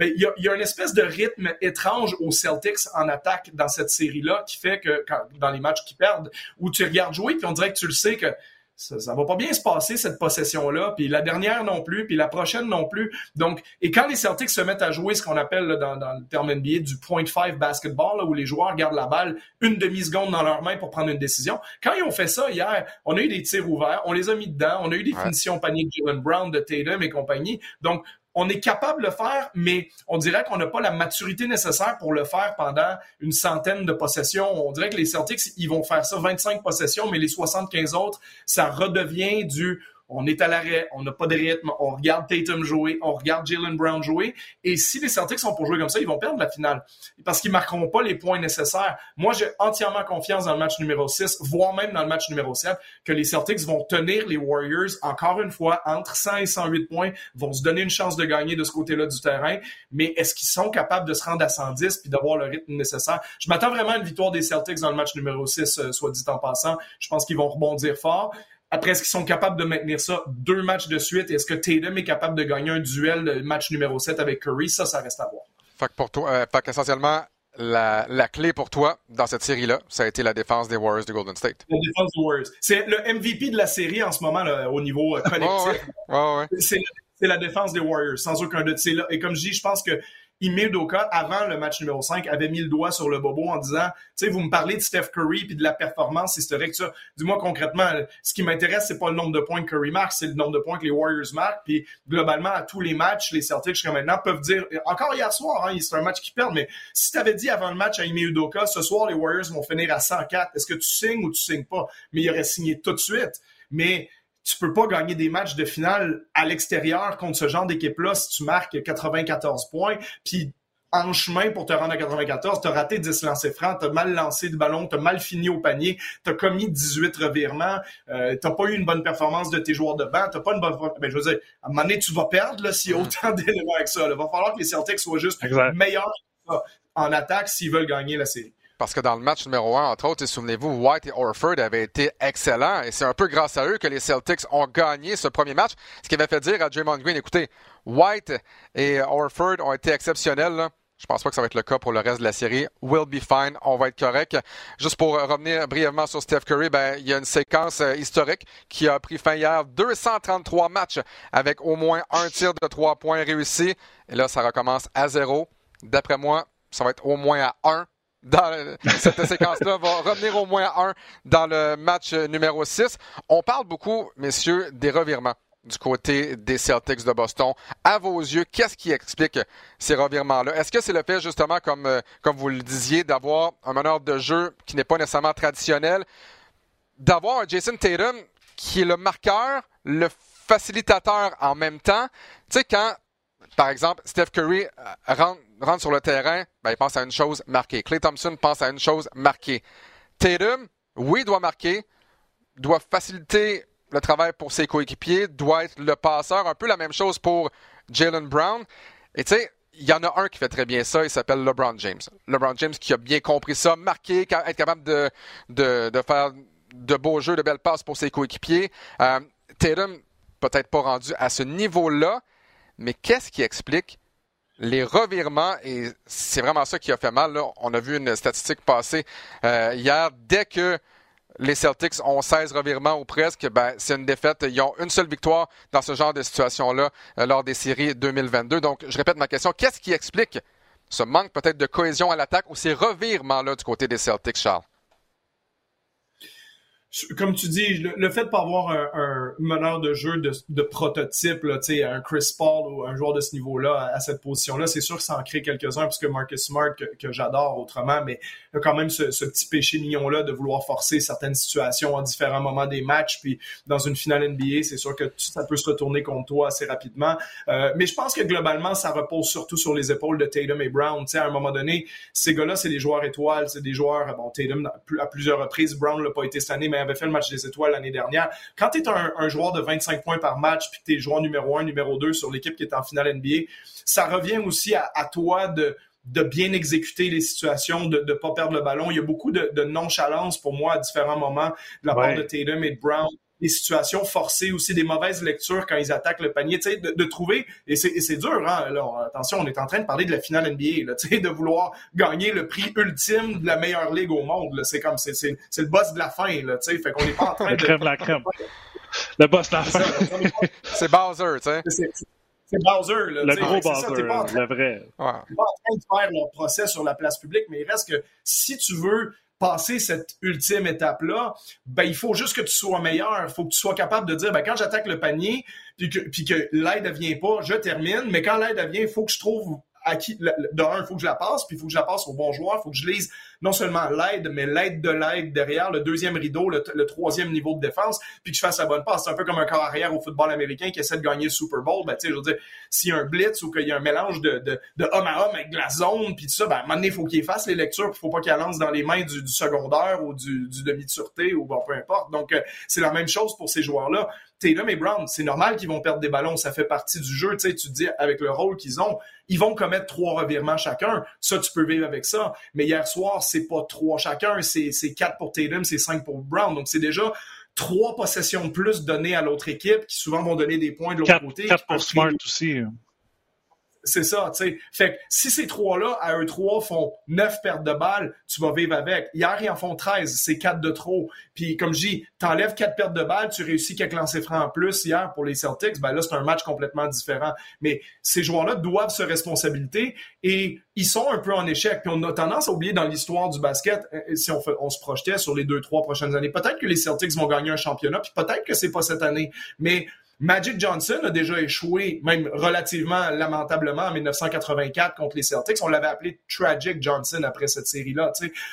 il y, a, une espèce de rythme étrange aux Celtics en attaque dans cette série-là qui fait que dans les matchs qu'ils perdent, où tu regardes jouer puis on dirait que tu le sais que ça, ça va pas bien se passer cette possession-là, puis la dernière non plus, puis la prochaine non plus. Donc, et quand les Celtics se mettent à jouer ce qu'on appelle dans, dans, le terme NBA du point five basketball, où les joueurs gardent la balle une demi-seconde dans leurs mains pour prendre une décision, quand ils ont fait ça hier, on a eu des tirs ouverts, on les a mis dedans, on a eu des finitions paniques de Jalen Brown, de Tatum et compagnie. Donc, on est capable de le faire, mais on dirait qu'on n'a pas la maturité nécessaire pour le faire pendant une centaine de possessions. On dirait que les Celtics, ils vont faire ça 25 possessions, mais les 75 autres, ça redevient du on est à l'arrêt, on n'a pas de rythme, on regarde Tatum jouer, on regarde Jalen Brown jouer. Et si les Celtics sont pour jouer comme ça, ils vont perdre la finale parce qu'ils marqueront pas les points nécessaires. Moi, j'ai entièrement confiance dans le match numéro 6, voire même dans le match numéro 7, que les Celtics vont tenir les Warriors encore une fois entre 100 et 108 points, vont se donner une chance de gagner de ce côté-là du terrain. Mais est-ce qu'ils sont capables de se rendre à 110 puis d'avoir le rythme nécessaire? Je m'attends vraiment à une victoire des Celtics dans le match numéro 6, euh, soit dit en passant. Je pense qu'ils vont rebondir fort. Après, est-ce qu'ils sont capables de maintenir ça deux matchs de suite? Est-ce que Tatum est capable de gagner un duel de match numéro 7 avec Curry? Ça, ça reste à voir. Fait que pour toi, euh, fait qu'essentiellement, la, la, clé pour toi dans cette série-là, ça a été la défense des Warriors de Golden State. La défense des Warriors. C'est le MVP de la série en ce moment là, au niveau euh, (laughs) collectif. oh, ouais. C'est la défense des Warriors, sans aucun doute. Et comme je dis, je pense que Ime Doka, avant le match numéro 5, avait mis le doigt sur le bobo en disant, tu sais, vous me parlez de Steph Curry puis de la performance historique, ça. Dis-moi concrètement, ce qui m'intéresse, c'est pas le nombre de points que Curry marque, c'est le nombre de points que les Warriors marquent. Puis globalement, à tous les matchs, les Celtics jusqu'à maintenant peuvent dire, encore hier soir, hein, c'est un match qui perd, mais si tu avais dit avant le match à Ime Udoka, ce soir, les Warriors vont finir à 104, est-ce que tu signes ou tu signes pas? Mais il aurait signé tout de suite. Mais tu peux pas gagner des matchs de finale à l'extérieur contre ce genre d'équipe-là si tu marques 94 points. Puis en chemin pour te rendre à 94, t'as raté 10 lancers francs, t'as mal lancé le ballon, t'as mal fini au panier, t'as commis 18 revirements, euh, t'as pas eu une bonne performance de tes joueurs de banc, t'as pas une bonne... Ben, je veux dire, à un moment donné, tu vas perdre là, s'il y a autant d'éléments avec ça. Il va falloir que les Celtics soient juste meilleurs en attaque s'ils veulent gagner la série. Parce que dans le match numéro 1, entre autres, souvenez-vous, White et Orford avaient été excellents et c'est un peu grâce à eux que les Celtics ont gagné ce premier match, ce qui avait fait dire à Draymond Green, écoutez, White et Orford ont été exceptionnels. Là. Je pense pas que ça va être le cas pour le reste de la série. We'll be fine. On va être correct. Juste pour revenir brièvement sur Steph Curry, ben, il y a une séquence euh, historique qui a pris fin hier. 233 matchs avec au moins un tir de trois points réussi. Et là, ça recommence à zéro. D'après moi, ça va être au moins à un dans cette (laughs) séquence-là va revenir au moins à un dans le match numéro 6. On parle beaucoup, messieurs, des revirements du côté des Celtics de Boston. À vos yeux, qu'est-ce qui explique ces revirements-là? Est-ce que c'est le fait, justement, comme, euh, comme vous le disiez, d'avoir un meneur de jeu qui n'est pas nécessairement traditionnel, d'avoir un Jason Tatum qui est le marqueur, le facilitateur en même temps? Tu sais, quand, par exemple, Steph Curry euh, rentre, sur le terrain, ben, il pense à une chose marquée. Clay Thompson pense à une chose marquée. Tatum, oui, doit marquer, doit faciliter le travail pour ses coéquipiers, doit être le passeur. Un peu la même chose pour Jalen Brown. Et tu sais, il y en a un qui fait très bien ça, il s'appelle LeBron James. LeBron James qui a bien compris ça, marqué, être capable de, de, faire de beaux jeux, de belles passes pour ses coéquipiers. Euh, Tatum, peut-être pas rendu à ce niveau-là, mais qu'est-ce qui explique les revirements, et c'est vraiment ça qui a fait mal. Là. On a vu une statistique passer euh, hier. Dès que les Celtics ont 16 revirements ou presque, ben, c'est une défaite. Ils ont une seule victoire dans ce genre de situation-là euh, lors des séries 2022. Donc, je répète ma question. Qu'est-ce qui explique ce manque peut-être de cohésion à l'attaque ou ces revirements-là du côté des Celtics, Charles? Comme tu dis, le, fait de pas avoir un, meneur de jeu de, de prototype, là, un Chris Paul ou un joueur de ce niveau-là à, cette position-là, c'est sûr que ça en crée quelques-uns, puisque Marcus Smart, que, j'adore autrement, mais il y a quand même ce, ce petit péché mignon-là de vouloir forcer certaines situations en différents moments des matchs, puis dans une finale NBA, c'est sûr que ça peut se retourner contre toi assez rapidement. Euh, mais je pense que globalement, ça repose surtout sur les épaules de Tatum et Brown. sais, à un moment donné, ces gars-là, c'est des joueurs étoiles, c'est des joueurs, bon, Tatum à plusieurs reprises, Brown l'a pas été cette année, mais avait fait le match des étoiles l'année dernière. Quand tu es un, joueur de 25 points par match, puis tu es joueur numéro 1, numéro 2 sur l'équipe qui est en finale NBA, ça revient aussi à, toi de de bien exécuter les situations, de ne pas perdre le ballon. Il y a beaucoup de, nonchalance pour moi à différents moments de la part de Tatum et de Brown des situations forcées aussi, des mauvaises lectures quand ils attaquent le panier, tu sais, de, trouver, et c'est dur, hein, là, attention, on est en train de parler de la finale NBA, là, tu sais, de vouloir gagner le prix ultime de la meilleure ligue au monde, c'est comme, c'est le boss de la fin, là, tu sais, fait qu'on n'est pas en train de... crème la crème. Le boss de la fin. c'est Bowser, tu sais. C'est Bowser, là. Le gros Bowser, le vrai. On pas en train de faire leur procès sur la place publique, mais il reste que si tu veux passer cette ultime étape-là, ben, il faut juste que tu sois meilleur. Il faut que tu sois capable de dire, ben, quand j'attaque le panier, puis que, puis que l'aide ne vient pas, je termine. Mais quand l'aide vient, il faut que je trouve à qui, de un, il faut que je la passe, puis il faut que je la passe au bon joueur, il faut que je lise non seulement l'aide, mais l'aide de l'aide derrière, le deuxième rideau, le, troisième niveau de défense, puis que je fasse la bonne passe. C'est un peu comme un corps arrière au football américain qui essaie de gagner le Super Bowl. Ben, tu je veux dire, s'il y a un blitz ou qu'il y a un mélange de, de, de, homme à homme avec de la zone, puis tout ça, ben, à un il faut qu'il fasse les lectures, il faut pas qu'il lance dans les mains du, secondaire ou du, demi de sûreté ou bon, peu importe. Donc, euh, c'est la même chose pour ces joueurs-là. Tatum et Brown, c'est normal qu'ils vont perdre des ballons, ça fait partie du jeu, tu sais, tu te dis, avec le rôle qu'ils ont, ils vont commettre trois revirements chacun. Ça, tu peux vivre avec ça. Mais hier soir, c'est pas trois chacun, c'est quatre pour Tatum, c'est cinq pour Brown. Donc, c'est déjà trois possessions de plus données à l'autre équipe qui souvent vont donner des points de l'autre côté. Quatre pour Smart aussi. C'est ça, tu sais. Fait que si ces trois-là, à eux trois, font neuf pertes de balles, tu vas vivre avec. Hier, ils en font 13, c'est quatre de trop. Puis comme je dis, t'enlèves quatre pertes de balles, tu réussis quelques lancers francs en plus hier pour les Celtics, ben là, c'est un match complètement différent. Mais ces joueurs-là doivent se responsabiliser et ils sont un peu en échec. Puis on a tendance à oublier dans l'histoire du basket, euh, si on, on se projetait sur les deux, trois prochaines années, peut-être que les Celtics vont gagner un championnat, puis peut-être que c'est pas cette année. Mais Magic Johnson a déjà échoué, même relativement lamentablement, en 1984 contre les Celtics. On l'avait appelé Tragic Johnson après cette série-là.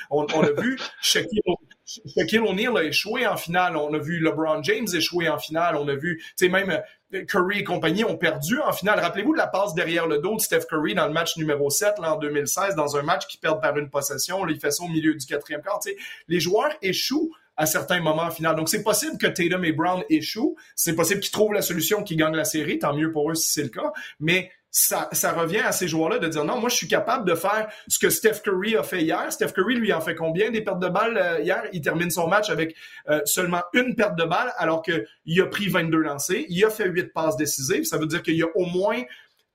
On, a vu (laughs) Shaquille O'Neal a échoué en finale. On a vu LeBron James échouer en finale. On a vu, même euh, Curry et compagnie ont perdu en finale. Rappelez-vous de la passe derrière le dos de Steph Curry dans le match numéro 7 là, en 2016, dans un match qui perd par une possession. Il fait ça au milieu du quatrième quart. Les joueurs échouent à certains moments en finale. Donc, c'est possible que Tatum et Brown échouent. C'est possible qu'ils trouvent la solution, qu'ils gagnent la série. Tant mieux pour eux si c'est le cas. Mais ça, ça revient à ces joueurs-là de dire non, moi je suis capable de faire ce que Steph Curry a fait hier. Steph Curry lui en fait combien des pertes de balles euh, hier? Il termine son match avec euh, seulement une perte de balle alors qu'il a pris 22 lancés, il a fait 8 passes décisives. Ça veut dire qu'il y a au moins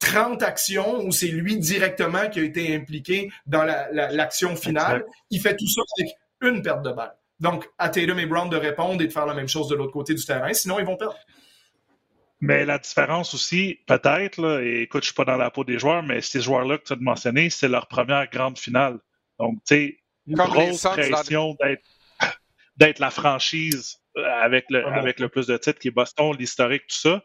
30 actions où c'est lui directement qui a été impliqué dans l'action la, finale. Il fait tout ça avec une perte de balle. Donc, à Tatum et Brown de répondre et de faire la même chose de l'autre côté du terrain, sinon ils vont perdre. Mais la différence aussi, peut-être, et écoute, je suis pas dans la peau des joueurs, mais ces joueurs-là que tu as mentionné, c'est leur première grande finale. Donc, tu sais, grosse pression d'être la franchise euh, avec le, avec le plus de titres qui est Boston, l'historique, tout ça.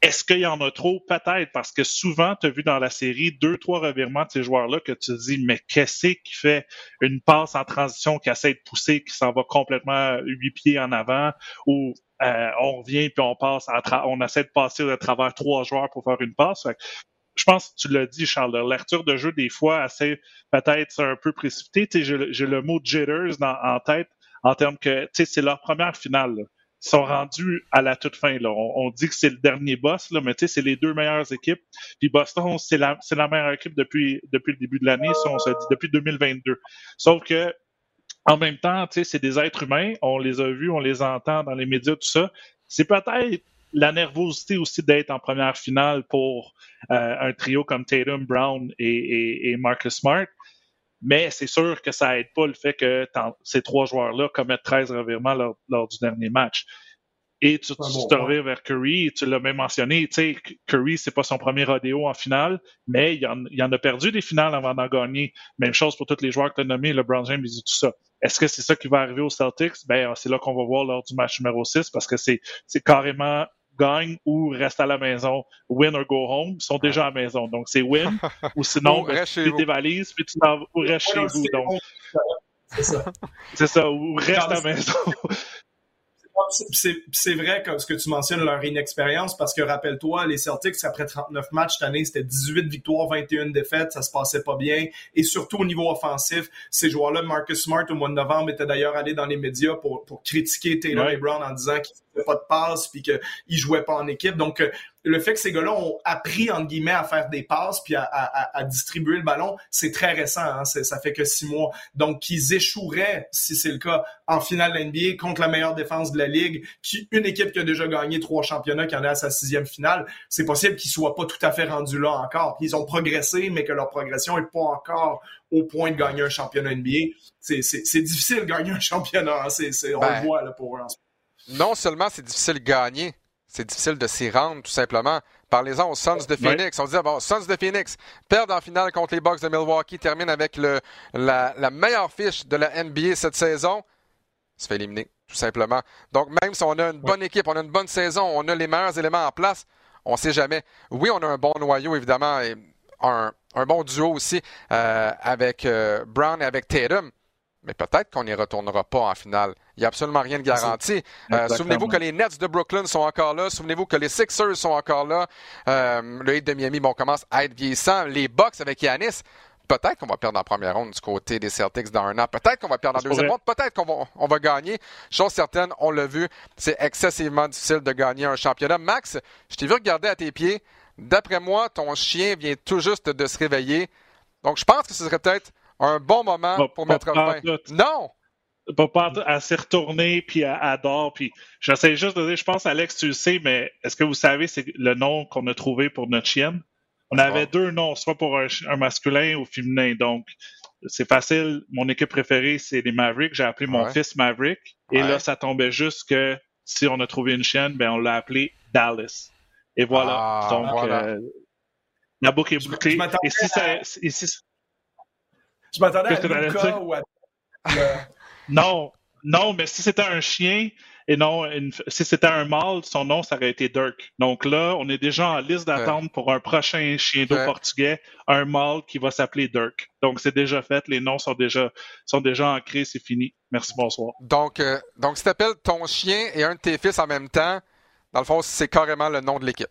Est-ce qu'il y en a trop? Peut-être, parce que souvent, tu as vu dans la série deux, trois revirements de ces joueurs-là que tu te dis, mais qu'est-ce qui fait une passe en transition qui essaie de pousser, qui s'en va complètement huit pieds en avant, ou euh, on revient puis on passe, on essaie de passer à travers trois joueurs pour faire une passe. je pense que tu l'as dit, Charles, l'ouverture de jeu, des fois, assez peut-être un peu précipité. J'ai le mot jitters en tête en termes que c'est leur première finale sont rendus à la toute fin. Là. On, dit que c'est le dernier boss, là, mais c'est les deux meilleures équipes. Puis Boston, c'est la, la meilleure équipe depuis, depuis le début de l'année, si on se dit, depuis 2022. Sauf que en même temps, c'est des êtres humains, on les a vus, on les entend dans les médias, tout ça. C'est peut-être la nervosité aussi d'être en première finale pour euh, un trio comme Tatum, Brown et, Marcus Smart. Mais c'est sûr que ça aide pas le fait que ces trois joueurs-là commettent 13 revirements lors, du dernier match. Et tu, te reviens vers Curry, tu l'as même mentionné, tu sais, Curry, c'est pas son premier rodéo en finale, mais il en, en a perdu des finales avant d'en gagner. Même chose pour tous les joueurs que tu as nommés, LeBron James et tout ça. Est-ce que c'est ça qui va arriver aux Celtics? Ben, c'est là qu'on va voir lors du match numéro 6 parce que c'est carrément gagne ou reste à la maison, win or go home, ils sont déjà à la maison. Donc, c'est win (laughs) ou sinon, ben, tu fais tes valises puis tu t'en ou reste chez vous. Donc, c'est ça. (laughs) c'est ça, ou reste à la maison. (laughs) c'est vrai que ce que tu mentionnes, leur inexpérience, parce que rappelle-toi, les Celtics, après 39 matchs cette année, c'était 18 victoires, 21 défaites, ça se passait pas bien. Et surtout au niveau offensif, ces joueurs-là, Marcus Smart, au mois de novembre, étaient d'ailleurs allés dans les médias pour, pour critiquer Taylor et Brown en disant qu'ils pas de passe puis qu'ils jouaient pas en équipe. Donc, euh, le fait que ces gars-là ont appris, entre guillemets, à faire des passes puis à, distribuer le ballon, c'est très récent. Hein? Ça fait que six mois. Donc, qu'ils échoueraient, si c'est le cas, en finale NBA contre la meilleure défense de la Ligue, qui, une équipe qui a déjà gagné trois championnats, qui en est à sa sixième finale, c'est possible qu'ils soient pas tout à fait rendus là encore. Ils ont progressé, mais que leur progression est pas encore au point de gagner un championnat NBA. C'est difficile de gagner un championnat. Hein? on le ben, voit là, pour eux Non seulement c'est difficile de gagner, c'est difficile de s'y rendre, tout simplement. Parlez-en aux Suns de Phoenix. On disait, bon, Suns de Phoenix perdent en finale contre les Bucks de Milwaukee, terminent avec le, la, meilleure fiche de la NBA cette saison. Se fait éliminer, tout simplement. Donc, même si on a une bonne équipe, on a une bonne saison, on a les meilleurs éléments en place, on ne sait jamais. Oui, on a un bon noyau, évidemment, et un, bon duo aussi euh, avec euh, Brown et avec Tatum mais peut-être qu'on n'y retournera pas en finale. Il n'y a absolument rien de garanti. Euh, souvenez-vous que les Nets de Brooklyn sont encore là. Souvenez-vous que les Sixers sont encore là. Euh, le Heat de Miami, bon, commence à être vieillissant. Les Bucks avec Yanis, peut-être qu'on va perdre en première ronde du côté des Celtics dans un an. Peut-être qu'on va perdre en deuxième ronde. Peut-être qu'on va, on va gagner. Chose certaine, on l'a vu, c'est excessivement difficile de gagner un championnat. Max, je t'ai vu regarder à tes pieds. D'après moi, ton chien vient tout juste de se réveiller. Donc, je pense que ce serait peut-être un bon moment pour mettre fin. Non! Pas à s'y retourner, puis à, à puis j'essaie juste de dire, je pense, Alex, tu le sais, mais est-ce que vous savez c'est le nom qu'on a trouvé pour notre chienne? On avait deux noms, soit pour un, masculin ou féminin, donc c'est facile. Mon équipe préférée, c'est les Mavericks. J'ai appelé mon fils Maverick. Et là, ça tombait juste que si on a trouvé une chienne, ben on l'a appelé Dallas. Et voilà. Ah, donc, euh, la boucle est bouclée. Et si ça, et si, je m'attendais à Luca ou à... (laughs) non, non, mais si c'était un chien et non, si c'était un mâle, son nom, ça aurait été Dirk. Donc là, on est déjà en liste d'attente pour un prochain chien d'eau portugais, un mâle qui va s'appeler Dirk. Donc c'est déjà fait, les noms sont déjà, sont déjà ancrés, c'est fini. Merci, bonsoir. Donc, euh, donc si tu appelles ton chien et un de tes fils en même temps, dans le fond, c'est carrément le nom de l'équipe.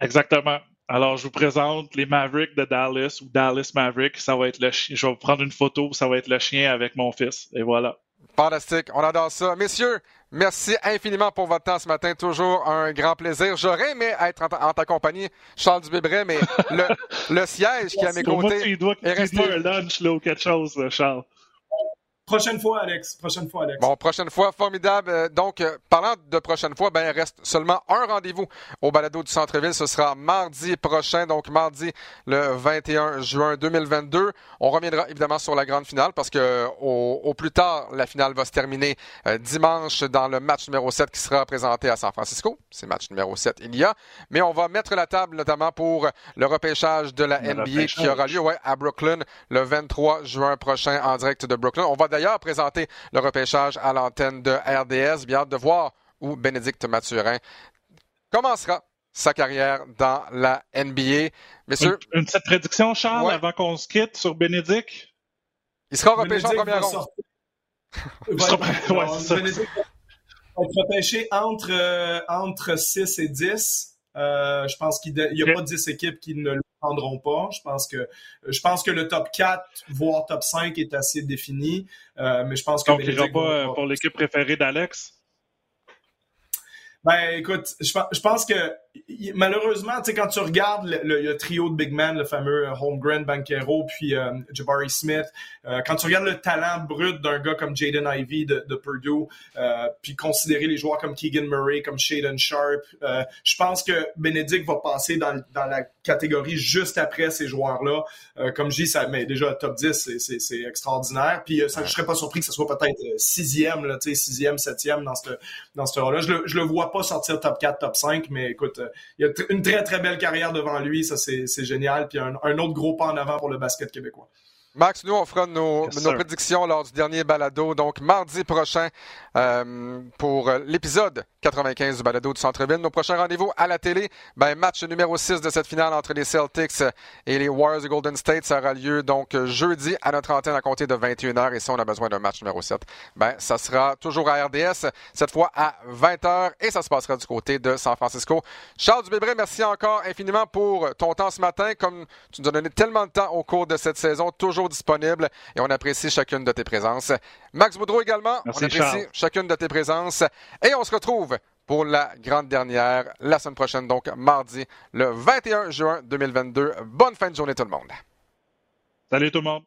Exactement. Alors, je vous présente les Mavericks de Dallas ou Dallas Mavericks. Ça va être le chien. Je vais prendre une photo, ça va être le chien avec mon fils. Et voilà. Fantastique. On adore ça. Messieurs, merci infiniment pour votre temps ce matin. Toujours un grand plaisir. J'aurais aimé être en, ta compagnie, Charles Dubébret, mais le, siège qui est à mes côtés. tu dois, est resté... un lunch là, ou quelque chose, Charles. Prochaine fois, Alex. Prochaine fois, Alex. Bon, prochaine fois, formidable. Euh, donc, euh, parlant de prochaine fois, ben, il reste seulement un rendez-vous au balado du centre-ville. Ce sera mardi prochain, donc mardi le 21 juin 2022. On reviendra évidemment sur la grande finale parce que au, plus tard, la finale va se terminer euh, dimanche dans le match numéro 7 qui sera présenté à San Francisco. C'est match numéro 7 il y a. Mais on va mettre la table notamment pour le repêchage de la NBA qui aura lieu ouais, à Brooklyn le 23 juin prochain en direct de Brooklyn. On va d'ailleurs présenter le repêchage à l'antenne de RDS. Bien hâte de voir où Bénédicte Mathurin commencera sa carrière dans la NBA. Messieurs, une, petite prédiction, Charles, avant qu'on se quitte sur Bénédicte? Il sera repêché en première ronde. Il (laughs) va être repêché entre, euh, entre 6 et 10. Euh, je pense qu'il n'y a pas 10 équipes qui ne le prendront pas. Je pense que je pense que le top 4, voire top 5 est assez défini. Euh, mais je pense que. Donc, il pas euh, pour l'équipe préférée d'Alex? Ben, écoute, je, pense que malheureusement, tu sais, quand tu regardes le, trio de big men, le fameux Holmgren, Banquero, puis Jabari Smith, quand tu regardes le talent brut d'un gars comme Jaden Ivey de, de Purdue, puis considérer les joueurs comme Keegan Murray, comme Shaden Sharp, je pense que Benedict va passer dans, dans la catégorie juste après ces joueurs-là. comme je dis, ça, mais déjà top 10, c'est extraordinaire. Puis ça, je serais pas surpris que ce soit peut-être sixième, là, tu sais, sixième, septième dans ce dans ce là Je le, je le vois pas sortir top 4, top 5, mais écoute, il y a une très très belle carrière devant lui, ça c'est génial. Puis un autre gros pas en avant pour le basket québécois. Max, nous, on fera nos, nos prédictions lors du dernier balado, donc mardi prochain euh, pour l'épisode 95 du balado du Centre-Ville. Nos prochains rendez-vous à la télé, ben, match numéro 6 de cette finale entre les Celtics et les Warriors de Golden State. Ça aura lieu donc jeudi à notre antenne à compter de 21h. Et si on a besoin d'un match numéro 7, ben, ça sera toujours à RDS, cette fois à 20h. Et ça se passera du côté de San Francisco. Charles Dubébré, merci encore infiniment pour ton temps ce matin. Comme tu nous as donné tellement de temps au cours de cette saison, toujours disponible et on apprécie chacune de tes présences. Max Boudreau également, on apprécie chacune de tes présences et on se retrouve pour la grande dernière la semaine prochaine, donc mardi, le 21 juin 2022. Bonne fin de journée tout le monde. Salut tout le monde.